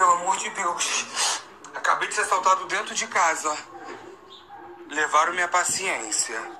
Pelo amor de Deus. Acabei de ser assaltado dentro de casa. Levaram minha paciência.